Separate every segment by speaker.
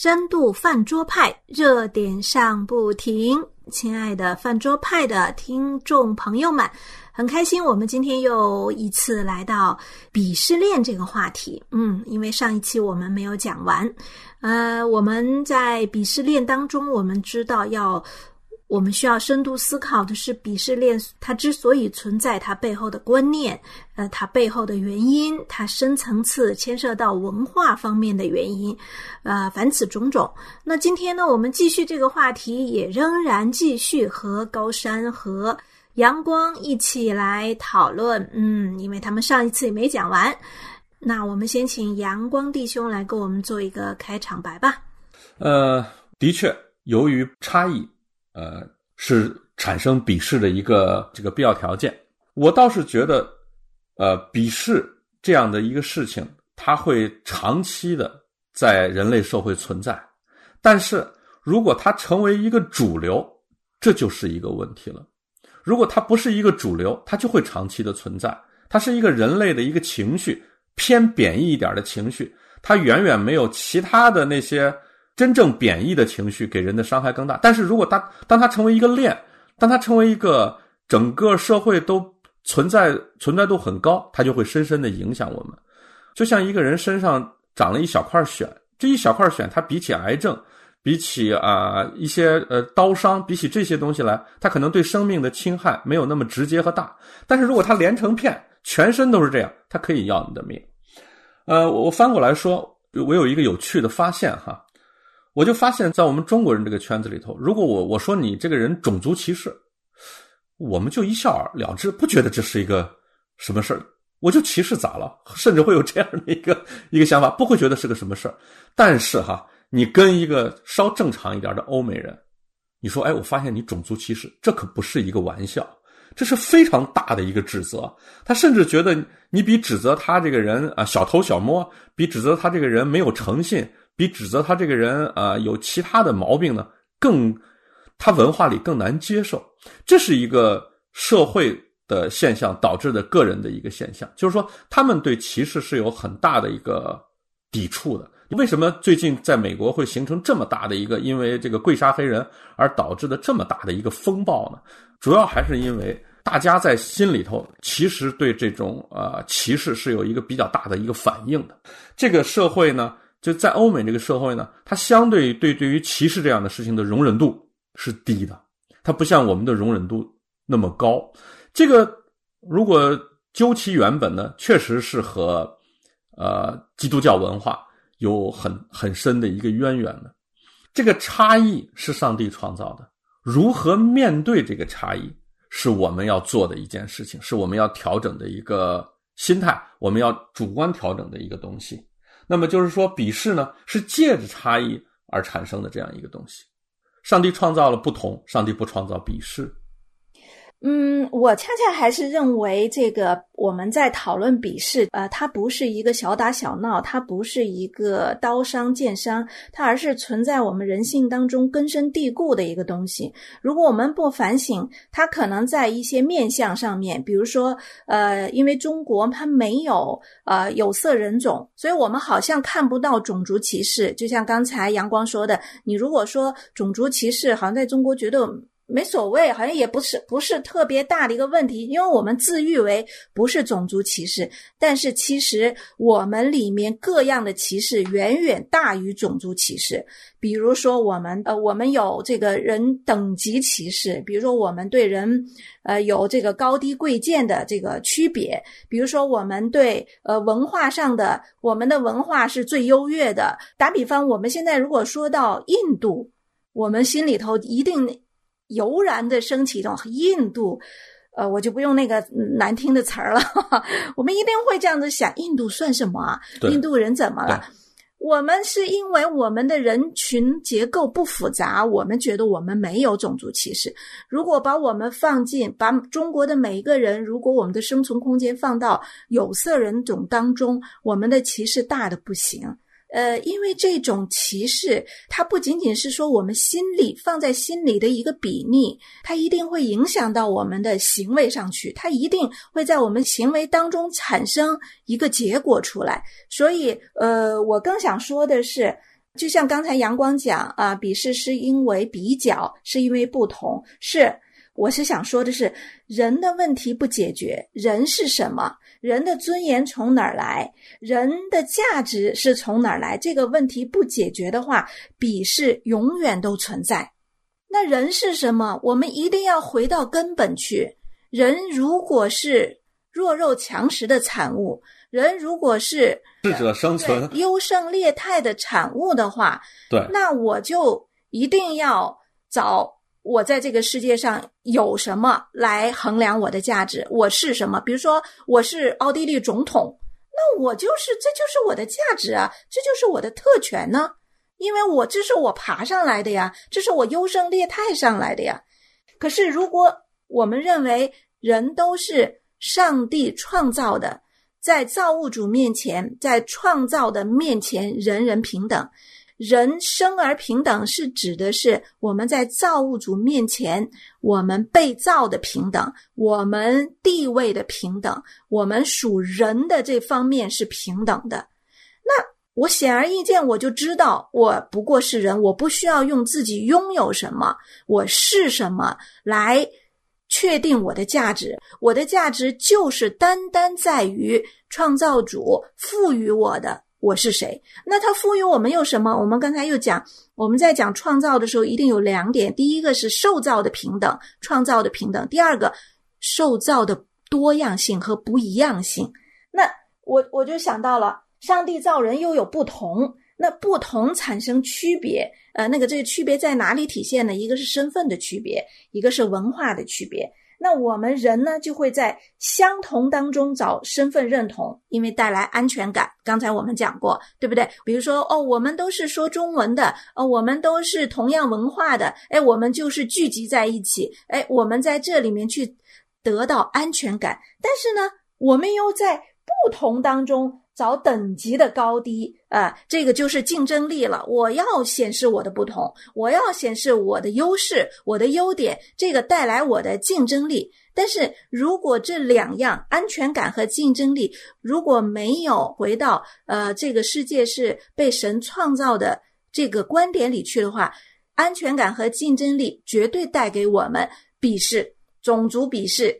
Speaker 1: 深度饭桌派热点上不停，亲爱的饭桌派的听众朋友们，很开心我们今天又一次来到鄙视链这个话题。嗯，因为上一期我们没有讲完，呃，我们在鄙视链当中，我们知道要。我们需要深度思考的是鄙视链它之所以存在，它背后的观念，呃，它背后的原因，它深层次牵涉到文化方面的原因，呃，凡此种种。那今天呢，我们继续这个话题，也仍然继续和高山和阳光一起来讨论。嗯，因为他们上一次也没讲完，那我们先请阳光弟兄来给我们做一个开场白吧。
Speaker 2: 呃，的确，由于差异。呃，是产生鄙视的一个这个必要条件。我倒是觉得，呃，鄙视这样的一个事情，它会长期的在人类社会存在。但是如果它成为一个主流，这就是一个问题了。如果它不是一个主流，它就会长期的存在。它是一个人类的一个情绪，偏贬义一点的情绪，它远远没有其他的那些。真正贬义的情绪给人的伤害更大，但是如果它当它成为一个链，当它成为一个整个社会都存在存在度很高，它就会深深的影响我们。就像一个人身上长了一小块癣，这一小块癣，它比起癌症，比起啊一些呃刀伤，比起这些东西来，它可能对生命的侵害没有那么直接和大。但是如果它连成片，全身都是这样，它可以要你的命。呃，我翻过来说，我有一个有趣的发现哈。我就发现，在我们中国人这个圈子里头，如果我我说你这个人种族歧视，我们就一笑而了之，不觉得这是一个什么事儿。我就歧视咋了？甚至会有这样的一个一个想法，不会觉得是个什么事儿。但是哈，你跟一个稍正常一点的欧美人，你说，哎，我发现你种族歧视，这可不是一个玩笑，这是非常大的一个指责。他甚至觉得你比指责他这个人啊小偷小摸，比指责他这个人没有诚信。比指责他这个人啊有其他的毛病呢，更他文化里更难接受。这是一个社会的现象导致的个人的一个现象，就是说他们对歧视是有很大的一个抵触的。为什么最近在美国会形成这么大的一个因为这个跪杀黑人而导致的这么大的一个风暴呢？主要还是因为大家在心里头其实对这种呃歧视是有一个比较大的一个反应的。这个社会呢？就在欧美这个社会呢，它相对对对于歧视这样的事情的容忍度是低的，它不像我们的容忍度那么高。这个如果究其原本呢，确实是和呃基督教文化有很很深的一个渊源的。这个差异是上帝创造的，如何面对这个差异，是我们要做的一件事情，是我们要调整的一个心态，我们要主观调整的一个东西。那么就是说，鄙视呢是借着差异而产生的这样一个东西。上帝创造了不同，上帝不创造鄙视。
Speaker 1: 嗯，我恰恰还是认为，这个我们在讨论鄙视，呃，它不是一个小打小闹，它不是一个刀伤剑伤，它而是存在我们人性当中根深蒂固的一个东西。如果我们不反省，它可能在一些面相上面，比如说，呃，因为中国它没有呃有色人种，所以我们好像看不到种族歧视。就像刚才阳光说的，你如果说种族歧视，好像在中国觉得。没所谓，好像也不是不是特别大的一个问题，因为我们自誉为不是种族歧视，但是其实我们里面各样的歧视远远大于种族歧视。比如说，我们呃，我们有这个人等级歧视，比如说我们对人呃有这个高低贵贱的这个区别，比如说我们对呃文化上的，我们的文化是最优越的。打比方，我们现在如果说到印度，我们心里头一定。油然的升起一种印度，呃，我就不用那个难听的词儿了。我们一定会这样子想：印度算什么啊？印度人怎么了？我们是因为我们的人群结构不复杂，我们觉得我们没有种族歧视。如果把我们放进把中国的每一个人，如果我们的生存空间放到有色人种当中，我们的歧视大的不行。呃，因为这种歧视，它不仅仅是说我们心里放在心里的一个比例，它一定会影响到我们的行为上去，它一定会在我们行为当中产生一个结果出来。所以，呃，我更想说的是，就像刚才阳光讲啊，鄙视是因为比较，是因为不同。是，我是想说的是，人的问题不解决，人是什么？人的尊严从哪儿来？人的价值是从哪儿来？这个问题不解决的话，鄙视永远都存在。那人是什么？我们一定要回到根本去。人如果是弱肉强食的产物，人如果是
Speaker 2: 适者生存、
Speaker 1: 优胜劣汰的产物的话，
Speaker 2: 对，
Speaker 1: 那我就一定要找。我在这个世界上有什么来衡量我的价值？我是什么？比如说，我是奥地利总统，那我就是，这就是我的价值啊，这就是我的特权呢。因为我这是我爬上来的呀，这是我优胜劣汰上来的呀。可是，如果我们认为人都是上帝创造的，在造物主面前，在创造的面前，人人平等。人生而平等是指的是我们在造物主面前，我们被造的平等，我们地位的平等，我们属人的这方面是平等的。那我显而易见，我就知道我不过是人，我不需要用自己拥有什么，我是什么来确定我的价值。我的价值就是单单在于创造主赋予我的。我是谁？那他赋予我们有什么？我们刚才又讲，我们在讲创造的时候，一定有两点：第一个是受造的平等，创造的平等；第二个，受造的多样性和不一样性。那我我就想到了，上帝造人又有不同，那不同产生区别。呃，那个这个区别在哪里体现呢？一个是身份的区别，一个是文化的区别。那我们人呢，就会在相同当中找身份认同，因为带来安全感。刚才我们讲过，对不对？比如说，哦，我们都是说中文的，哦，我们都是同样文化的，哎，我们就是聚集在一起，哎，我们在这里面去得到安全感。但是呢，我们又在不同当中。找等级的高低啊，这个就是竞争力了。我要显示我的不同，我要显示我的优势、我的优点，这个带来我的竞争力。但是如果这两样安全感和竞争力如果没有回到呃这个世界是被神创造的这个观点里去的话，安全感和竞争力绝对带给我们鄙视、种族鄙视、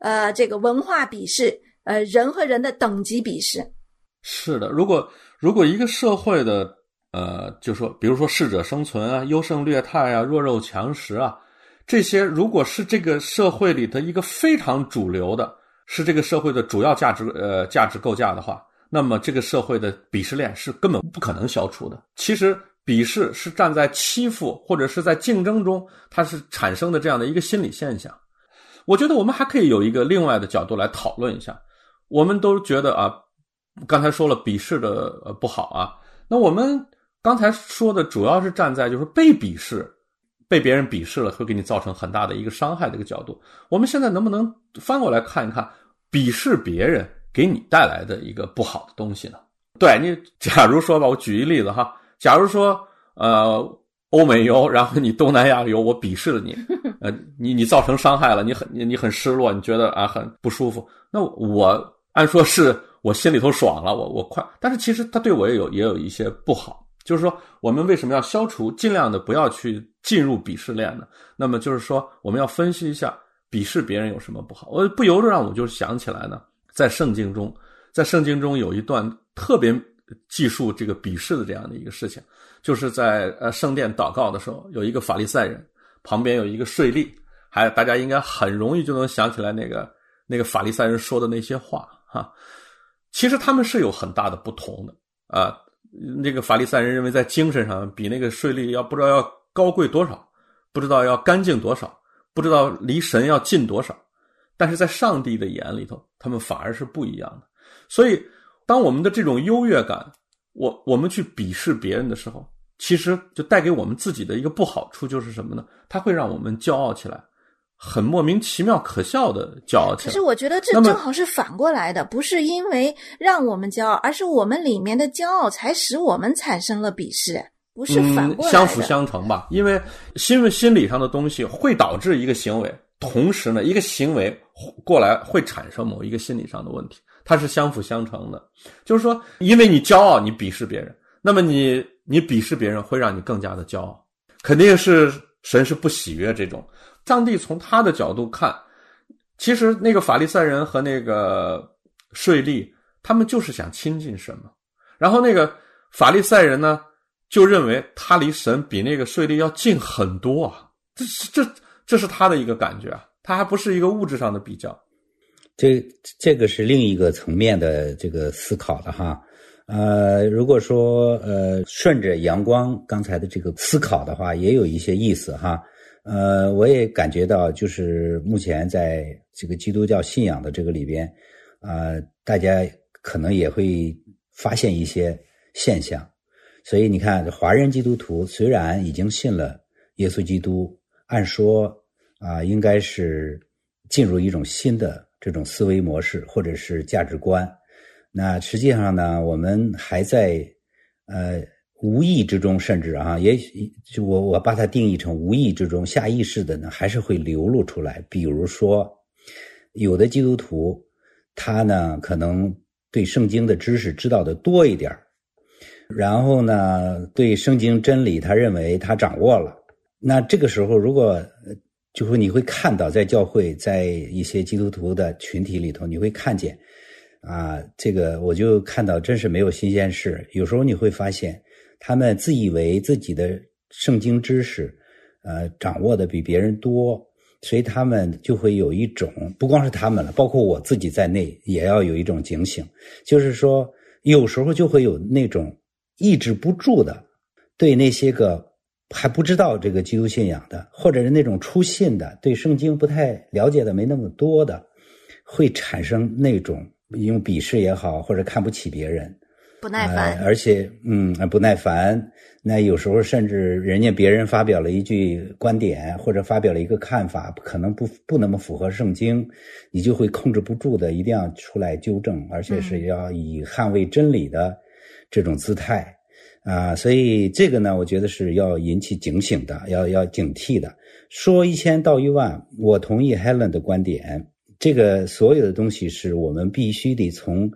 Speaker 1: 呃这个文化鄙视、呃人和人的等级鄙视。
Speaker 2: 是的，如果如果一个社会的呃，就说比如说适者生存啊、优胜劣汰啊、弱肉强食啊，这些如果是这个社会里的一个非常主流的，是这个社会的主要价值呃价值构架的话，那么这个社会的鄙视链是根本不可能消除的。其实鄙视是站在欺负或者是在竞争中，它是产生的这样的一个心理现象。我觉得我们还可以有一个另外的角度来讨论一下，我们都觉得啊。刚才说了鄙视的呃不好啊，那我们刚才说的主要是站在就是被鄙视、被别人鄙视了会给你造成很大的一个伤害的一个角度。我们现在能不能翻过来看一看鄙视别人给你带来的一个不好的东西呢？对你，假如说吧，我举一例子哈，假如说呃欧美游，然后你东南亚游，我鄙视了你，呃你你造成伤害了，你很你你很失落，你觉得啊很不舒服，那我按说是。我心里头爽了，我我快，但是其实他对我也有也有一些不好，就是说我们为什么要消除，尽量的不要去进入鄙视链呢？那么就是说我们要分析一下鄙视别人有什么不好。我不由得让我就想起来呢，在圣经中，在圣经中有一段特别记述这个鄙视的这样的一个事情，就是在呃圣殿祷告的时候，有一个法利赛人旁边有一个税吏，还大家应该很容易就能想起来那个那个法利赛人说的那些话哈。其实他们是有很大的不同的啊。那个法利赛人认为在精神上比那个税吏要不知道要高贵多少，不知道要干净多少，不知道离神要近多少。但是在上帝的眼里头，他们反而是不一样的。所以，当我们的这种优越感，我我们去鄙视别人的时候，其实就带给我们自己的一个不好处就是什么呢？它会让我们骄傲起来。很莫名其妙、可笑的骄傲。
Speaker 1: 可是我觉得这正好是反过来的，不是因为让我们骄傲，而是我们里面的骄傲才使我们产生了鄙视，不是反过来
Speaker 2: 相辅相成吧？因为心心理上的东西会导致一个行为，同时呢，一个行为过来会产生某一个心理上的问题，它是相辅相成的。就是说，因为你骄傲，你鄙视别人，那么你你鄙视别人会让你更加的骄傲，肯定是神是不喜悦这种。上帝从他的角度看，其实那个法利赛人和那个税吏，他们就是想亲近神嘛。然后那个法利赛人呢，就认为他离神比那个税吏要近很多啊。这是这这是他的一个感觉啊，他还不是一个物质上的比较。
Speaker 3: 这这个是另一个层面的这个思考的哈。呃，如果说呃顺着阳光刚才的这个思考的话，也有一些意思哈。呃，我也感觉到，就是目前在这个基督教信仰的这个里边，啊，大家可能也会发现一些现象。所以你看，华人基督徒虽然已经信了耶稣基督，按说啊，应该是进入一种新的这种思维模式或者是价值观。那实际上呢，我们还在呃无意之中，甚至啊，也许就我我把它定义成无意之中、下意识的呢，还是会流露出来。比如说，有的基督徒他呢，可能对圣经的知识知道的多一点然后呢，对圣经真理他认为他掌握了。那这个时候，如果就说你会看到，在教会，在一些基督徒的群体里头，你会看见。啊，这个我就看到，真是没有新鲜事。有时候你会发现，他们自以为自己的圣经知识，呃，掌握的比别人多，所以他们就会有一种，不光是他们了，包括我自己在内，也要有一种警醒，就是说，有时候就会有那种抑制不住的，对那些个还不知道这个基督信仰的，或者是那种初信的，对圣经不太了解的没那么多的，会产生那种。用鄙视也好，或者看不起别人，
Speaker 1: 不耐烦，
Speaker 3: 而且嗯不耐烦。那有时候甚至人家别人发表了一句观点，或者发表了一个看法，可能不不那么符合圣经，你就会控制不住的，一定要出来纠正，而且是要以捍卫真理的这种姿态啊。所以这个呢，我觉得是要引起警醒的，要要警惕的。说一千道一万，我同意 Helen 的观点。这个所有的东西是我们必须得从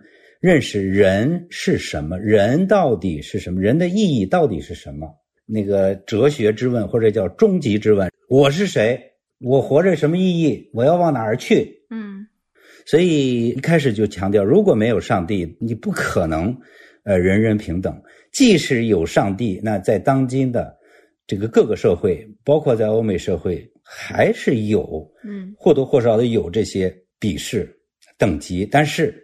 Speaker 3: 认识人是什么，人到底是什么，人的意义到底是什么？那个哲学之问或者叫终极之问：我是谁？我活着什么意义？我要往哪儿去？
Speaker 1: 嗯，
Speaker 3: 所以一开始就强调，如果没有上帝，你不可能呃人人平等。即使有上帝，那在当今的这个各个社会，包括在欧美社会。还是有，
Speaker 1: 嗯，
Speaker 3: 或多或少的有这些鄙视等级，但是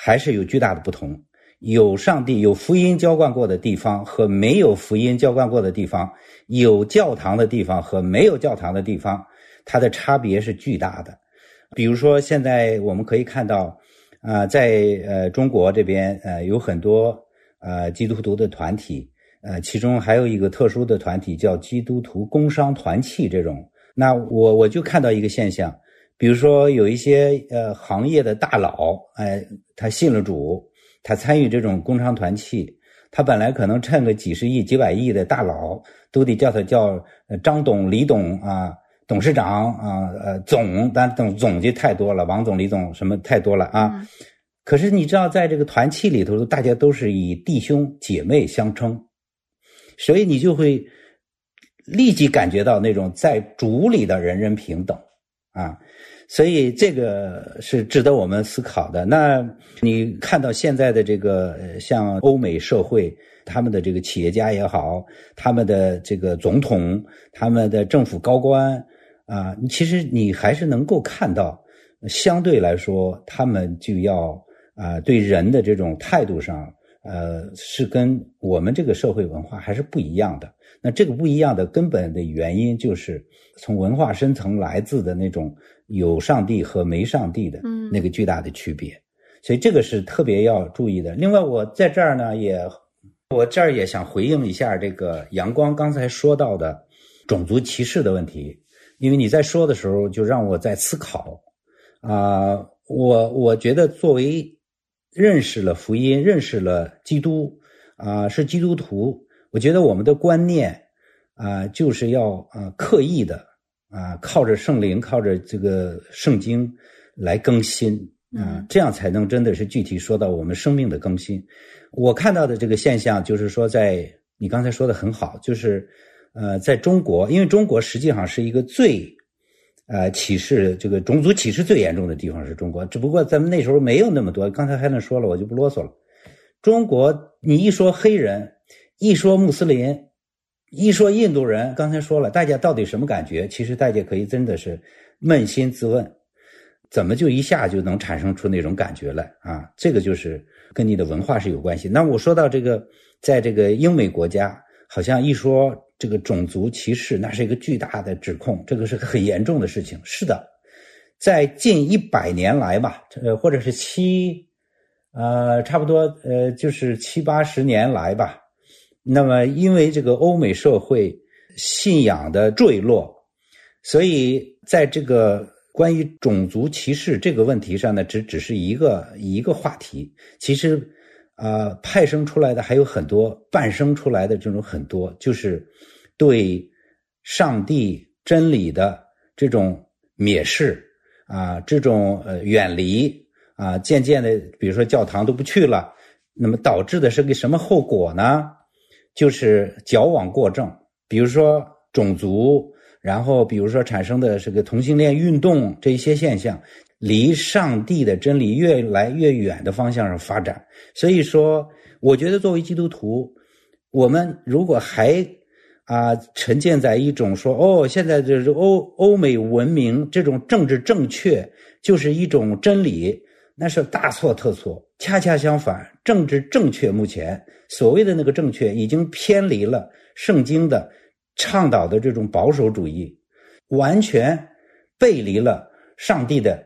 Speaker 3: 还是有巨大的不同。有上帝、有福音浇灌过的地方和没有福音浇灌过的地方，有教堂的地方和没有教堂的地方，它的差别是巨大的。比如说，现在我们可以看到，啊，在呃中国这边，呃，有很多呃基督徒的团体，呃，其中还有一个特殊的团体叫基督徒工商团契这种。那我我就看到一个现象，比如说有一些呃行业的大佬，哎，他信了主，他参与这种工商团契，他本来可能趁个几十亿、几百亿的大佬，都得叫他叫张董、李董啊，董事长啊，呃总，但总总就太多了，王总、李总什么太多了啊。可是你知道，在这个团契里头，大家都是以弟兄姐妹相称，所以你就会。立即感觉到那种在主里的人人平等，啊，所以这个是值得我们思考的。那你看到现在的这个像欧美社会，他们的这个企业家也好，他们的这个总统，他们的政府高官啊，其实你还是能够看到，相对来说，他们就要啊对人的这种态度上，呃，是跟我们这个社会文化还是不一样的。那这个不一样的根本的原因，就是从文化深层来自的那种有上帝和没上帝的那个巨大的区别，所以这个是特别要注意的。另外，我在这儿呢，也我这儿也想回应一下这个阳光刚才说到的种族歧视的问题，因为你在说的时候，就让我在思考啊，我我觉得作为认识了福音、认识了基督啊，是基督徒。我觉得我们的观念啊，就是要啊刻意的啊，靠着圣灵，靠着这个圣经来更新啊，这样才能真的是具体说到我们生命的更新。我看到的这个现象，就是说在你刚才说的很好，就是呃，在中国，因为中国实际上是一个最呃歧视这个种族歧视最严重的地方是中国，只不过咱们那时候没有那么多。刚才还能说了，我就不啰嗦了。中国，你一说黑人，一说穆斯林，一说印度人，刚才说了，大家到底什么感觉？其实大家可以真的是扪心自问，怎么就一下就能产生出那种感觉来啊？这个就是跟你的文化是有关系。那我说到这个，在这个英美国家，好像一说这个种族歧视，那是一个巨大的指控，这个是很严重的事情。是的，在近一百年来吧，呃，或者是七。呃，差不多，呃，就是七八十年来吧。那么，因为这个欧美社会信仰的坠落，所以在这个关于种族歧视这个问题上呢，只只是一个一个话题。其实，啊，派生出来的还有很多，伴生出来的这种很多，就是对上帝真理的这种蔑视啊，这种呃远离。啊，渐渐的，比如说教堂都不去了，那么导致的是个什么后果呢？就是矫枉过正，比如说种族，然后比如说产生的这个同性恋运动这一些现象，离上帝的真理越来越远的方向上发展。所以说，我觉得作为基督徒，我们如果还啊沉浸在一种说哦，现在就是欧欧美文明这种政治正确就是一种真理。那是大错特错，恰恰相反，政治正确目前所谓的那个正确，已经偏离了圣经的倡导的这种保守主义，完全背离了上帝的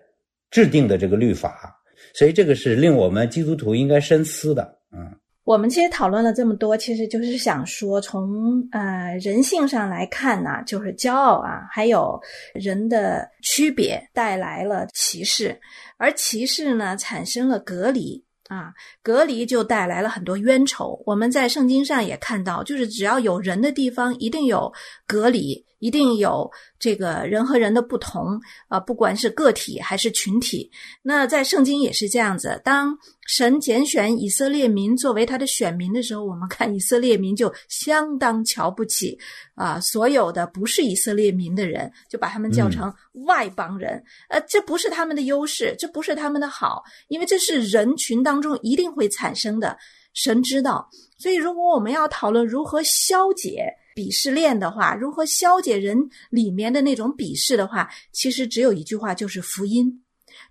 Speaker 3: 制定的这个律法，所以这个是令我们基督徒应该深思的，嗯。
Speaker 1: 我们其实讨论了这么多，其实就是想说，从呃人性上来看呢，就是骄傲啊，还有人的区别带来了歧视，而歧视呢产生了隔离。啊，隔离就带来了很多冤仇。我们在圣经上也看到，就是只要有人的地方，一定有隔离，一定有这个人和人的不同啊，不管是个体还是群体。那在圣经也是这样子。当神拣选以色列民作为他的选民的时候，我们看以色列民就相当瞧不起啊，所有的不是以色列民的人，就把他们叫成外邦人。呃，这不是他们的优势，这不是他们的好，因为这是人群当中一定会产生的。神知道，所以如果我们要讨论如何消解鄙视链的话，如何消解人里面的那种鄙视的话，其实只有一句话，就是福音。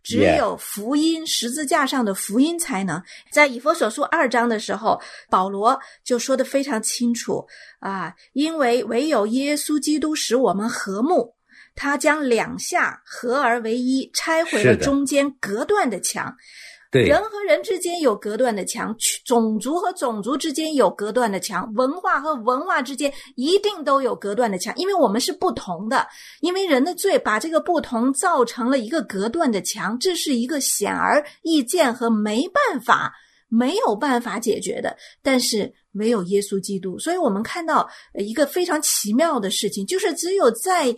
Speaker 1: 只有福音，十字架上的福音才能在以弗所书二章的时候，保罗就说的非常清楚啊，因为唯有耶稣基督使我们和睦，他将两下合而为一，拆毁了中间隔断的墙。人和人之间有隔断的墙，种族和种族之间有隔断的墙，文化和文化之间一定都有隔断的墙，因为我们是不同的。因为人的罪把这个不同造成了一个隔断的墙，这是一个显而易见和没办法、没有办法解决的。但是没有耶稣基督，所以我们看到一个非常奇妙的事情，就是只有在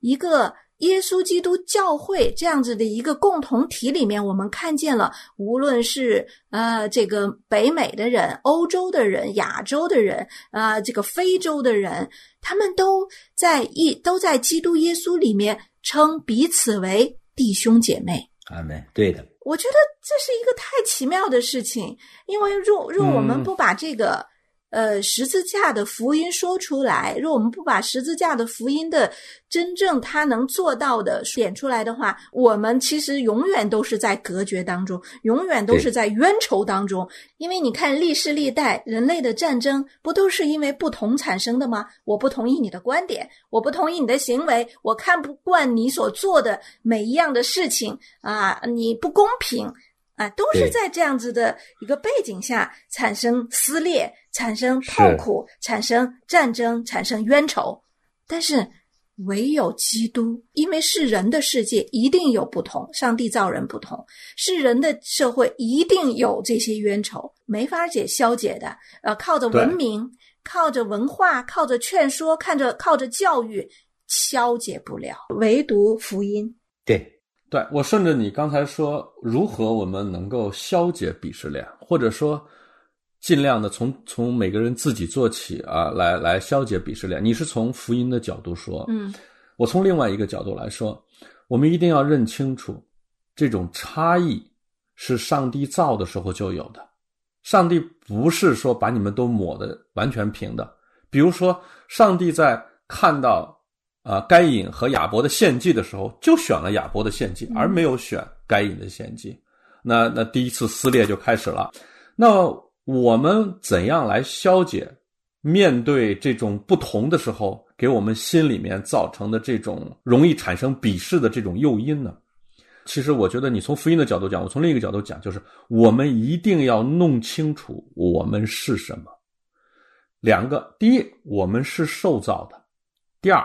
Speaker 1: 一个。耶稣基督教会这样子的一个共同体里面，我们看见了，无论是呃这个北美的人、欧洲的人、亚洲的人啊，这个非洲的人，他们都在一都在基督耶稣里面称彼此为弟兄姐妹。
Speaker 3: 阿门。对的，
Speaker 1: 我觉得这是一个太奇妙的事情，因为若若我们不把这个。呃，十字架的福音说出来，如果我们不把十字架的福音的真正他能做到的点出来的话，我们其实永远都是在隔绝当中，永远都是在冤仇当中。因为你看历世历代人类的战争，不都是因为不同产生的吗？我不同意你的观点，我不同意你的行为，我看不惯你所做的每一样的事情啊，你不公平。啊，都是在这样子的一个背景下产生撕裂、产生痛苦、产生战争、产生冤仇。但是唯有基督，因为是人的世界一定有不同，上帝造人不同，是人的社会一定有这些冤仇，没法解消解的。呃，靠着文明、靠着文化、靠着劝说、看着靠着教育，消解不了，唯独福音。
Speaker 3: 对。
Speaker 2: 对我顺着你刚才说，如何我们能够消解鄙视链，或者说尽量的从从每个人自己做起啊，来来消解鄙视链。你是从福音的角度说，
Speaker 1: 嗯，
Speaker 2: 我从另外一个角度来说，我们一定要认清楚，这种差异是上帝造的时候就有的。上帝不是说把你们都抹的完全平的。比如说，上帝在看到啊该隐和亚伯的献祭的时候，就选了亚伯的献祭，而没有选该隐的献祭。那那第一次撕裂就开始了。那我们怎样来消解面对这种不同的时候，给我们心里面造成的这种容易产生鄙视的这种诱因呢？其实，我觉得你从福音的角度讲，我从另一个角度讲，就是我们一定要弄清楚我们是什么。两个，第一，我们是受造的；第二，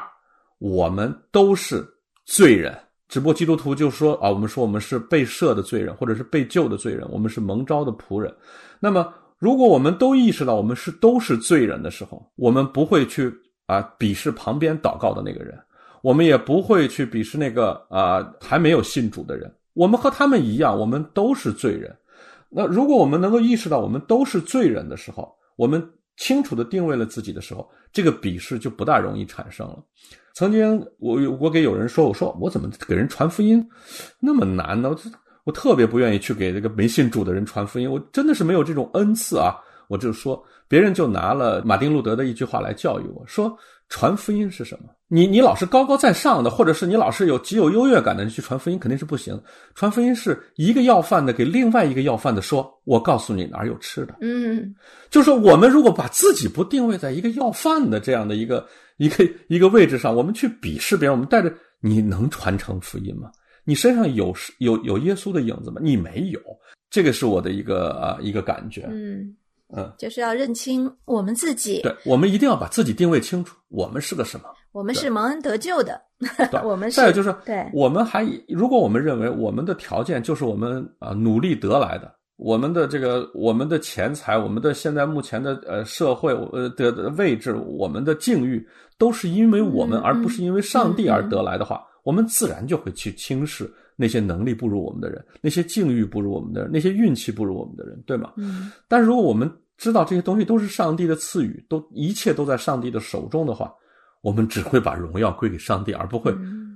Speaker 2: 我们都是罪人。只不过基督徒就说啊，我们说我们是被赦的罪人，或者是被救的罪人，我们是蒙召的仆人。那么，如果我们都意识到我们是都是罪人的时候，我们不会去啊鄙视旁边祷告的那个人，我们也不会去鄙视那个啊还没有信主的人。我们和他们一样，我们都是罪人。那如果我们能够意识到我们都是罪人的时候，我们清楚的定位了自己的时候，这个鄙视就不大容易产生了。曾经我我给有人说，我说我怎么给人传福音那么难呢？我我特别不愿意去给这个没信主的人传福音，我真的是没有这种恩赐啊！我就说，别人就拿了马丁路德的一句话来教育我说，传福音是什么？你你老是高高在上的，或者是你老是有极有优越感的人去传福音，肯定是不行。传福音是一个要饭的给另外一个要饭的说，我告诉你哪儿有吃的。
Speaker 1: 嗯，
Speaker 2: 就是说我们如果把自己不定位在一个要饭的这样的一个。一个一个位置上，我们去鄙视别人，我们带着你能传承福音吗？你身上有有有耶稣的影子吗？你没有，这个是我的一个啊一个感觉。
Speaker 1: 嗯
Speaker 2: 嗯，
Speaker 1: 就是要认清我们自己。
Speaker 2: 对，我们一定要把自己定位清楚，我们是个什么？
Speaker 1: 我们是蒙恩得救的。我们是。
Speaker 2: 再有就是，
Speaker 1: 对，
Speaker 2: 我们还如果我们认为我们的条件就是我们啊努力得来的。我们的这个，我们的钱财，我们的现在目前的呃社会呃的位置，我们的境遇，都是因为我们而不是因为上帝而得来的话，我们自然就会去轻视那些能力不如我们的人，那些境遇不如我们的人，那些运气不如我们的人，对吗？
Speaker 1: 嗯。
Speaker 2: 但如果我们知道这些东西都是上帝的赐予，都一切都在上帝的手中的话，我们只会把荣耀归给上帝，而不会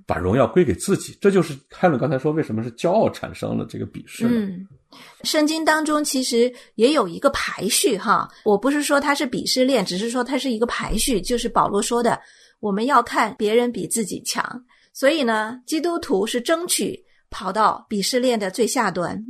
Speaker 2: 把荣耀归给自己。这就是开伦刚才说，为什么是骄傲产生了这个鄙视
Speaker 1: 呢？圣经当中其实也有一个排序哈，我不是说它是鄙视链，只是说它是一个排序，就是保罗说的，我们要看别人比自己强。所以呢，基督徒是争取跑到鄙视链的最下端，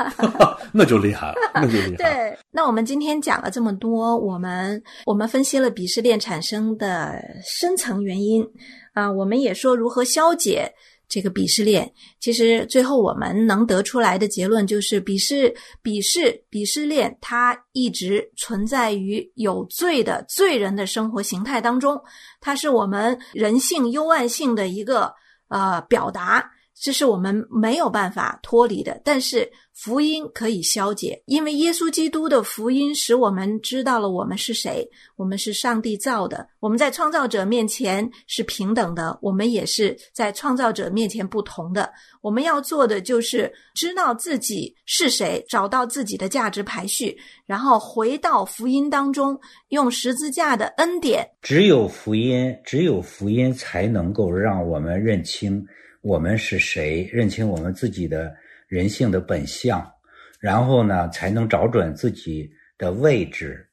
Speaker 2: 那就厉害了，那就厉害。
Speaker 1: 对，那我们今天讲了这么多，我们我们分析了鄙视链产生的深层原因啊，我们也说如何消解。这个鄙视链，其实最后我们能得出来的结论就是，鄙视、鄙视、鄙视链，它一直存在于有罪的罪人的生活形态当中，它是我们人性幽暗性的一个呃表达。这是我们没有办法脱离的，但是福音可以消解，因为耶稣基督的福音使我们知道了我们是谁，我们是上帝造的，我们在创造者面前是平等的，我们也是在创造者面前不同的。我们要做的就是知道自己是谁，找到自己的价值排序，然后回到福音当中，用十字架的恩典。
Speaker 3: 只有福音，只有福音才能够让我们认清。我们是谁？认清我们自己的人性的本相，然后呢，才能找准自己的位置，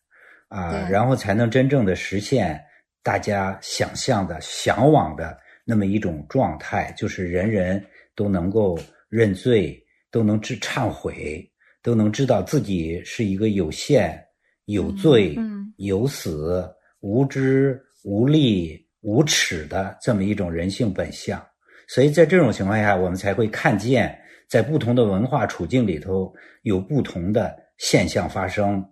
Speaker 3: 啊，然后才能真正的实现大家想象的、向往的那么一种状态，就是人人都能够认罪，都能知忏悔，都能知道自己是一个有限、有罪、有死、无知、无力、无耻的这么一种人性本相。所以在这种情况下，我们才会看见，在不同的文化处境里头有不同的现象发生。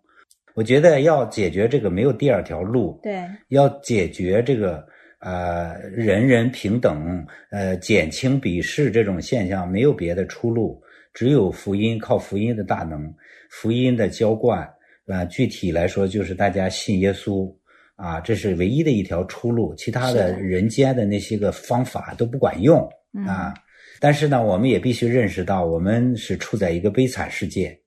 Speaker 3: 我觉得要解决这个没有第二条路，
Speaker 1: 对，
Speaker 3: 要解决这个呃人人平等，呃减轻鄙视这种现象，没有别的出路，只有福音，靠福音的大能，福音的浇灌，啊，具体来说就是大家信耶稣。啊，这是唯一的一条出路，其他的人间的那些个方法都不管用啊。但是呢，我们也必须认识到，我们是处在一个悲惨世界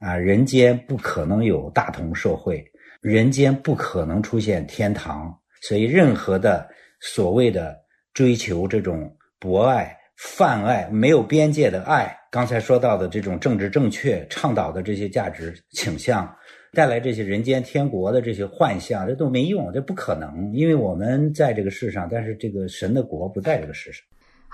Speaker 3: 啊，人间不可能有大同社会，人间不可能出现天堂，所以任何的所谓的追求这种博爱、泛爱、没有边界的爱，刚才说到的这种政治正确倡导的这些价值倾向，带来这些人间天国的这些幻象，这都没用，这不可能，因为我们在这个世上，但是这个神的国不在这个世上。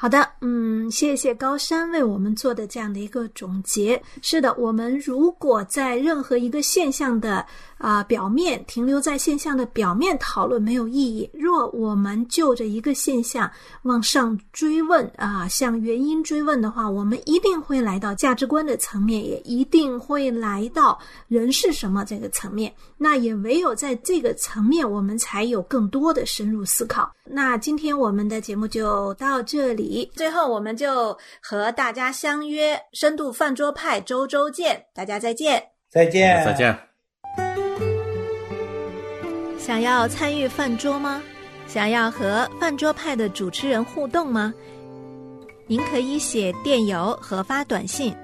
Speaker 1: 好的，嗯，谢谢高山为我们做的这样的一个总结。是的，我们如果在任何一个现象的啊表面停留在现象的表面讨论没有意义。若我们就着一个现象往上追问啊，向原因追问的话，我们一定会来到价值观的层面，也一定会来到人是什么这个层面。那也唯有在这个层面，我们才有更多的深入思考。那今天我们的节目就到这里里。最后，我们就和大家相约深度饭桌派周周见，大家再见，
Speaker 3: 再见，
Speaker 2: 再见。
Speaker 1: 想要参与饭桌吗？想要和饭桌派的主持人互动吗？您可以写电邮和发短信，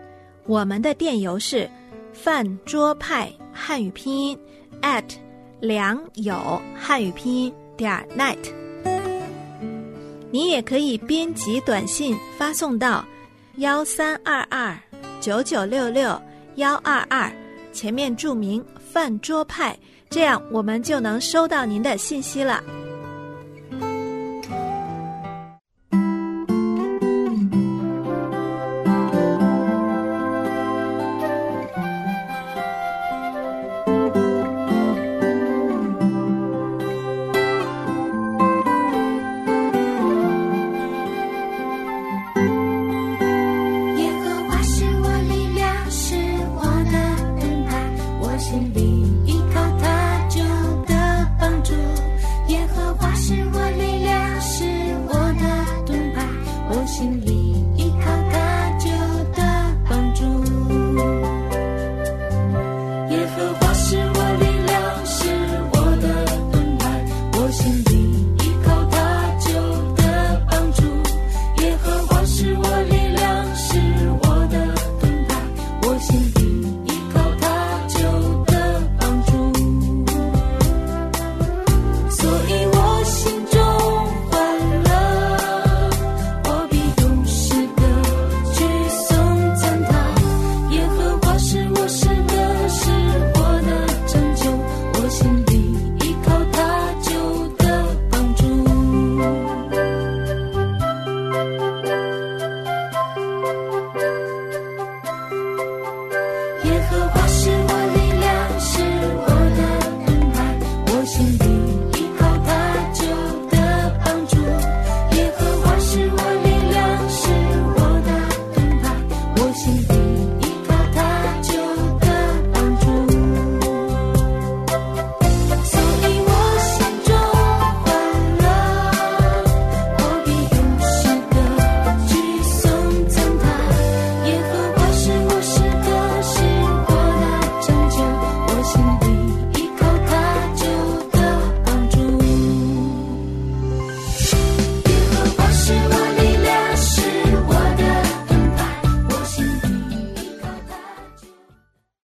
Speaker 1: 我们的电邮是饭桌派汉语拼音 at 良友汉语拼音点 net。您也可以编辑短信发送到幺三二二九九六六幺二二，前面注明“饭桌派”，这样我们就能收到您的信息了。